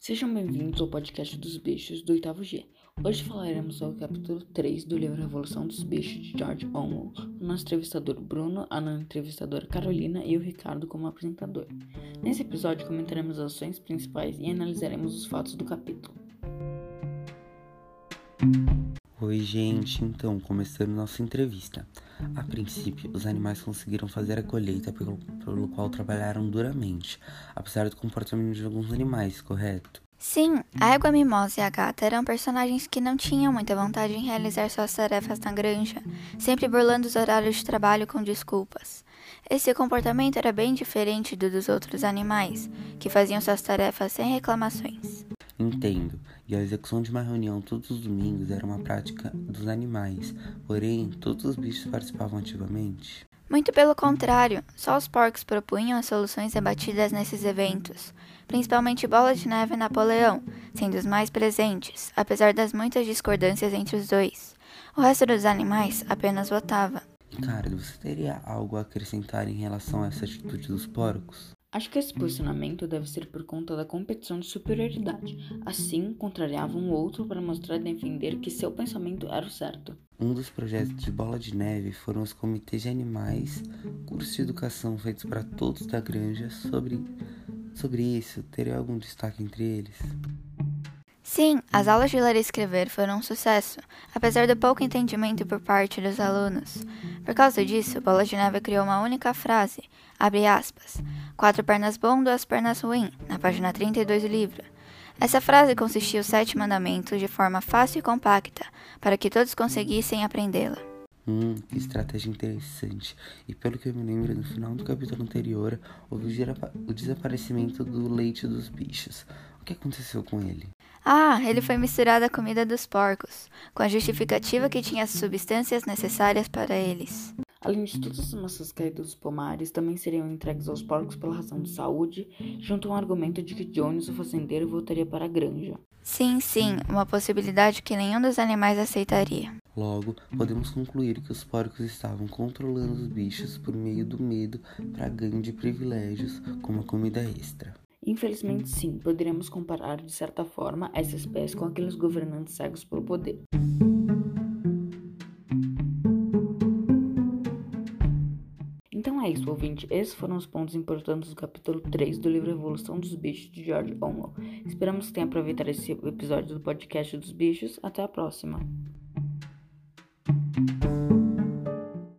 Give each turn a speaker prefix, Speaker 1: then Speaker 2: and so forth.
Speaker 1: Sejam bem-vindos ao podcast dos bichos do oitavo G. Hoje falaremos sobre o capítulo 3 do livro Revolução dos Bichos de George Orwell, o nosso entrevistador Bruno, a nossa entrevistadora Carolina e o Ricardo como apresentador. Nesse episódio comentaremos as ações principais e analisaremos os fatos do capítulo.
Speaker 2: Oi, gente. Então, começando nossa entrevista. A princípio, os animais conseguiram fazer a colheita pelo, pelo qual trabalharam duramente, apesar do comportamento de alguns animais, correto?
Speaker 3: Sim, a égua mimosa e a gata eram personagens que não tinham muita vontade em realizar suas tarefas na granja, sempre burlando os horários de trabalho com desculpas. Esse comportamento era bem diferente do dos outros animais, que faziam suas tarefas sem reclamações.
Speaker 2: Entendo. E a execução de uma reunião todos os domingos era uma prática dos animais, porém, todos os bichos participavam ativamente.
Speaker 3: Muito pelo contrário, só os porcos propunham as soluções debatidas nesses eventos, principalmente Bola de Neve e Napoleão, sendo os mais presentes, apesar das muitas discordâncias entre os dois. O resto dos animais apenas votava.
Speaker 2: Ricardo, você teria algo a acrescentar em relação a essa atitude dos porcos?
Speaker 1: Acho que esse posicionamento deve ser por conta da competição de superioridade. Assim, contrariavam o outro para mostrar e defender que seu pensamento era o certo.
Speaker 2: Um dos projetos de Bola de Neve foram os comitês de animais, cursos de educação feitos para todos da granja. Sobre, sobre isso, teria algum destaque entre eles?
Speaker 3: Sim, as aulas de ler e escrever foram um sucesso, apesar do pouco entendimento por parte dos alunos. Por causa disso, Bola de Neve criou uma única frase, abre aspas, quatro pernas bom, duas pernas ruim, na página 32 do livro. Essa frase consistia sete mandamentos de forma fácil e compacta, para que todos conseguissem aprendê-la.
Speaker 2: Hum, que estratégia interessante. E pelo que eu me lembro, no final do capítulo anterior, houve o desaparecimento do leite dos bichos. O que aconteceu com ele?
Speaker 3: Ah, ele foi misturado à comida dos porcos, com a justificativa que tinha as substâncias necessárias para eles.
Speaker 1: Além de todas as massas caídas dos pomares, também seriam entregues aos porcos pela razão de saúde, junto ao argumento de que Jones, o fazendeiro, voltaria para a granja.
Speaker 3: Sim, sim, uma possibilidade que nenhum dos animais aceitaria.
Speaker 2: Logo, podemos concluir que os porcos estavam controlando os bichos por meio do medo para ganho de privilégios, como a comida extra.
Speaker 1: Infelizmente, sim, poderíamos comparar de certa forma essa espécie com aqueles governantes cegos pelo poder. Então é isso, ouvinte. Esses foram os pontos importantes do capítulo 3 do livro Revolução dos Bichos de George Orwell. Esperamos que tenha aproveitado esse episódio do podcast dos bichos. Até a próxima.